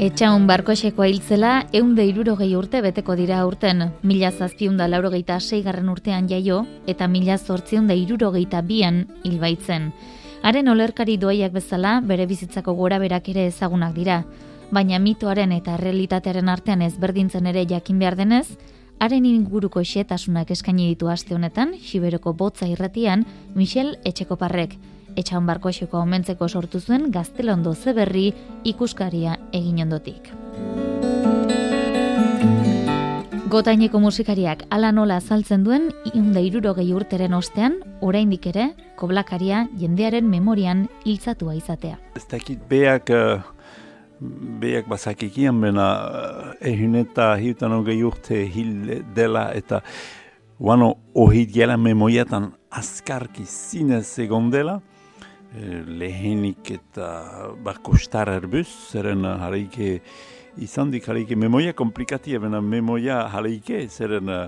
Etxaun barkoxeko hiltzela eunde irurogei urte beteko dira urten. Mila zazpiunda laurogeita seigarren urtean jaio eta mila zortziunda irurogeita bian hilbaitzen. Haren olerkari doaiak bezala bere bizitzako gora berak ere ezagunak dira. Baina mitoaren eta realitatearen artean ezberdintzen ere jakin behar denez, haren inguruko xetasunak eskaini ditu aste honetan, Xiberoko botza irratian, Michel Etxekoparrek etxan barko omentzeko sortu zuen gaztelondo zeberri ikuskaria egin ondotik. Gotaineko musikariak ala nola azaltzen duen iunda iruro gehi urteren ostean, oraindik ere, koblakaria jendearen memorian hiltzatua izatea. Ez dakit beak, uh, beak bazakikian bena uh, ehun eta hiutan ogei urte hil dela eta Uano, ohit gela memoriatan askarki zinez egon dela, Eh, lehenik eta bako star erbuz, zeren hareike izan dik hareike memoia komplikatia, bena memoia hareike, zeren uh,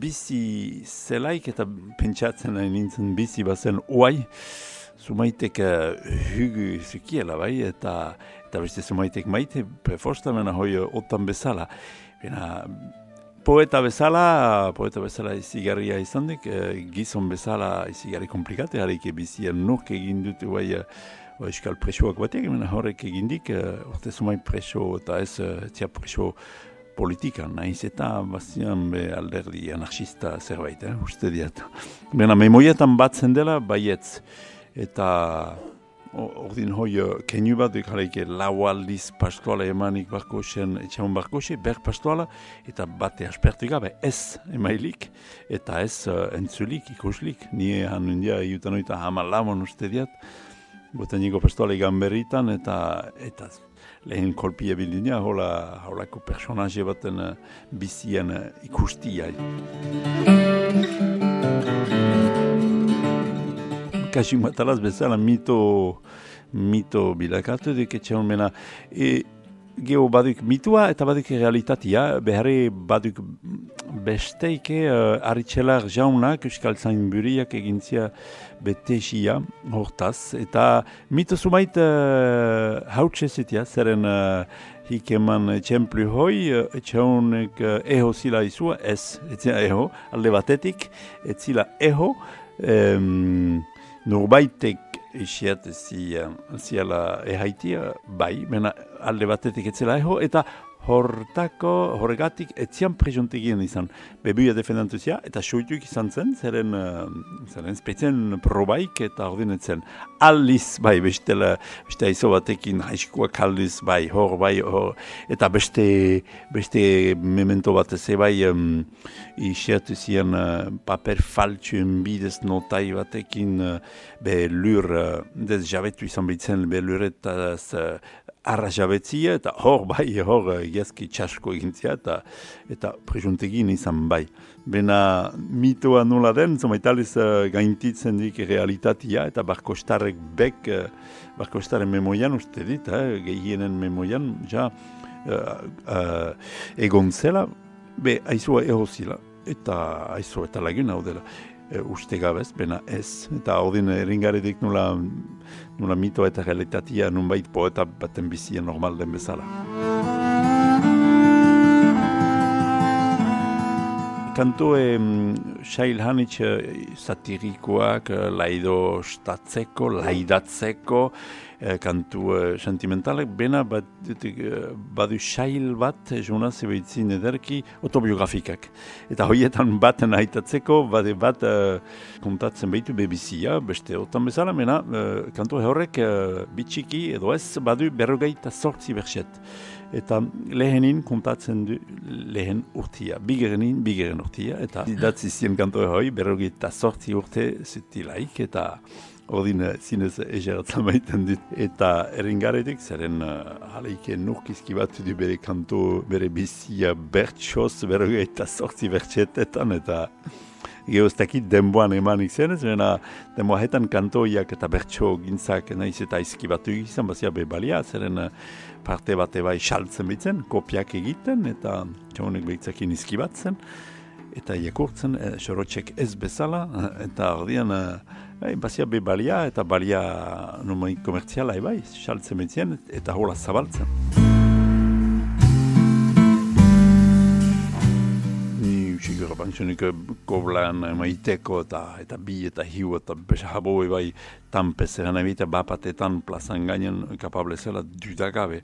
bizi zelaik eta pentsatzen nintzen bizi bazen oai, zumaitek uh, hugu zukiela bai, eta, eta beste zumaitek maite, preforsta mena hoi otan bezala. Bena, poeta bezala, poeta bezala izigarria izan dik, e, gizon bezala izigarri komplikate, harik ebizien nuk egin dut bai, e, euskal presoak batek, mena horrek egin dik, e, urte zumai preso eta ez tia preso politikan, nahiz eta bazian be alderdi anarchista zerbait, eh, uste diat. Bena, memoietan batzen dela, baietz, eta ordin hoi kenu bat duk jaleike lau aldiz pastoala emanik barko zen etxamun barko ber pastoala, eta bate aspertu gabe ez emailik, eta ez uh, entzulik, ikuslik, nie hanundia iutan oita hama lamon uste diat, boten niko pastoala igan berritan, eta, eta lehen kolpi ebildina, hola, holako personaje baten uh, bizien ikustia kasi matalaz bezala mito mito bilakatu duk etxe mena. E, geho baduk mitua eta baduk realitatea, beharre baduk besteike uh, aritxelar jaunak euskal zain egintzia betesia hortaz. Eta mito sumait uh, hautse zitia, zeren uh, hik eman txemplu hoi, etxe honek uh, eho zila izua, ez, etzia eho, alde batetik, etzila eho, um, norbaitek isiat ziala ehaitia, bai, mena alde batetik etzela eho, eta hortako, horregatik, etzian prezontegien izan, bebuia defendantuzia, eta soituk izan zen, zeren, uh, zeren spetzen probaik eta ordinetzen. Alliz, bai, bestela, beste aizo batekin, haiskoak alliz, bai, hor, bai, hor, eta beste, beste memento bat ez, bai, um, isiatu zian uh, paper faltsuen bidez notai batekin, uh, be lur, uh, dez jabetu izan bitzen, be luretaz, uh, arrajabetzia, eta hor bai, hor gezki txasko egintzia, eta, eta presuntegin izan bai. Bena mitoa nola den, zoma italiz uh, gaintitzen dik realitatea, eta barkostarek bek, uh, barkostaren memoian uste dit, eh, gehienen memoian, ja, uh, uh, egon zela, be, aizua ehozila, eta aizua eta laguna hau dela e, uste gabez, bena ez. Eta ordin eringaredik nula, nula mito eta realitatea nunbait poeta baten bizia normal den bezala. Kanto e, Shail Hanitz satirikoak, laido statzeko, laidatzeko, Eh, kantu uh, sentimentalak, bena bat, uh, badu xail bat, jona zebeitzin ederki, autobiografikak. Eta hoietan baten haitatzeko, bade bat uh, kontatzen behitu bebizia, beste otan bezala, mena uh, kantu horrek uh, bitxiki edo ez badu berrogeita sortzi berxet. Eta lehenin kontatzen du lehen urtia, bigerenin bigeren urtia, eta datzi zien kantu hori berrogeita sortzi urte zutilaik, eta Odin zinez egeratzen maiten dit. Eta eringaretik, zeren uh, haleike nurkizki bat du bere kanto, bere bizia bertsoz, bere eta sortzi bertxetetan, eta geoztakit denboan eman izan, zeren denboa kantoiak eta bertso gintzak nahiz eta izki bat izan, bazia bebalia, zeren parte bate bai saltzen bitzen, kopiak egiten, eta txonek behitzakin izki bat zen, eta jakurtzen, e, ez bezala, eta ordean, Bai, bazia be balia eta balia numai komertziala ebai, saltzen betzien eta hola zabaltzen. Segur, bantzunik koblan maiteko eta eta bi eta hiu eta besa haboi bai tanpe, zeren ebita bapatetan plazan gainen kapable zela dudagabe,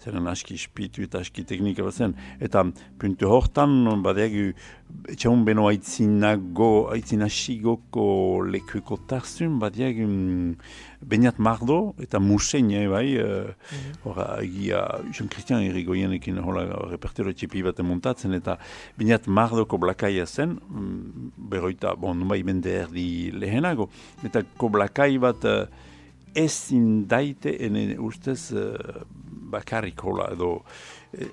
zeren aski spitu eta aski teknika bat zen. Eta puntu hortan, badeagu, etxaun beno aitzinago, aitzinashigoko lekuko tarzun, badeagu, mm, Beniat Mardo eta Musen bai, uh, mm egia, Jean Christian Irigoyenekin hola repertero txipi bat montatzen, eta Beniat Mardoko blakaia zen, mm, beroita, bon, bai bende erdi lehenago, eta ko blakai bat uh, ezin daite, ene ustez, uh, bakarrik hola, edo,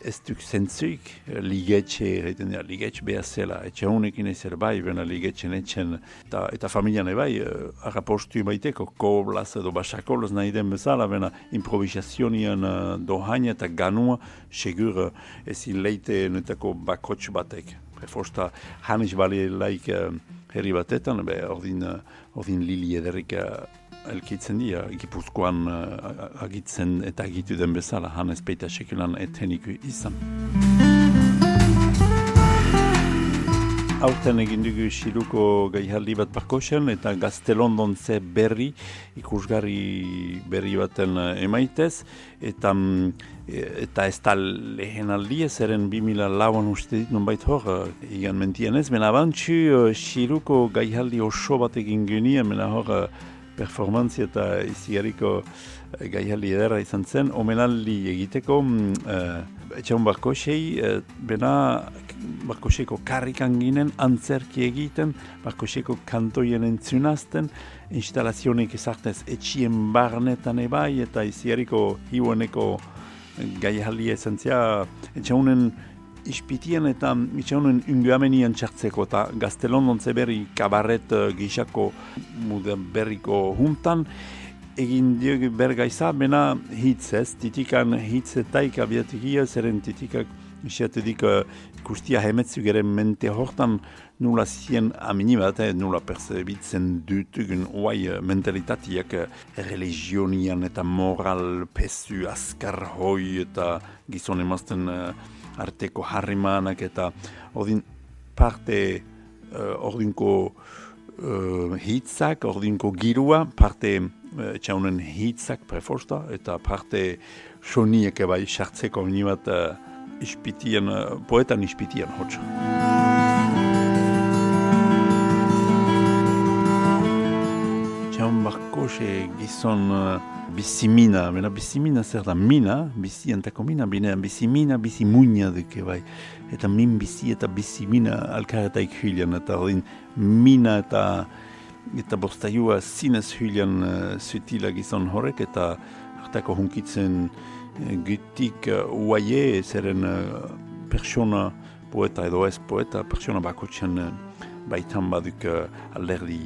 ez duk zentzuik ligetxe, egiten dira, ligetxe behar zela, etxe honekin ez bai, bena ligetxe netxen, eta, eta familian bai, uh, arrapostu baiteko, koblaz edo basakolaz nahi den bezala, bena improvisazionian uh, dohaina eta ganua, segur uh, ezin leite netako bakotx batek. Prefosta hanis bali laik uh, herri batetan, be, ordin, uh, ordin lili ederik uh, elkitzen dira, gipuzkoan agitzen eta agitu den bezala, han ezpeita sekulan eteniku izan. Aurten egin dugu xiluko gaihaldi bat barkosen eta gaztelondon ze berri, ikusgarri berri baten emaitez, eta, mm, eta ez da lehen aldi ez eren 2000 lauan uste dit non bait hor, egan mentien ez, mena bantxu xiluko gaihaldi oso bat egin genien, mena hor, performantzia eta izigarriko uh, gaiali edera izan zen, omenaldi egiteko uh, etxaun barkosei, uh, bena barkoseiko karrikan ginen, antzerki egiten, barkoseiko kantoien entzunazten, instalazionik ezartez etxien barnetan ebai, eta izigarriko hiueneko gaiali esentzia, etxaunen ispitien eta itxaunen unguamenian txartzeko eta gaztelon berri kabaret uh, gixako berriko juntan egin diog bergaiza bena hitz ez, titikan hitz etaik abiatik ia, zeren titikak isiatedik uh, kustia hemetzu geren mente hortan nula zien amini bat, eh, nula percebitzen dutugun oai uh, mentalitatiak uh, religionian eta moral pesu askar hoi eta gizon emazten arteko harrimanak eta ordin parte uh, ordinko uh, hitzak, ordinko girua, parte uh, txaunen hitzak preforsta eta parte soniek bai sartzeko nibat uh, ispitien, uh, poetan ispitien hotxa. Txaun barkose gizon bizimina, bena bizimina zer da mina, bizi antako mina, binean bizimina, bizi muina duke bai. Eta min bizi eta bizimina alkaretaik hylian, eta ordin mina eta eta bostaiua zinez hylian uh, zutila gizon horrek, eta hartako hunkitzen uh, gutik uh, uaie, zeren uh, persona poeta edo ez poeta, persona bakotxan uh, baitan baduk uh, alderdi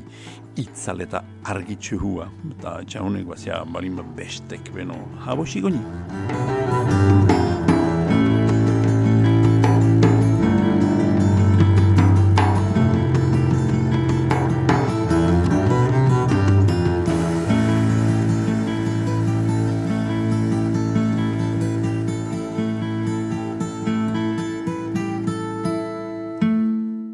itzal eta argitxu hua. Eta jaunek bazia balimba bestek beno, habo sigoni.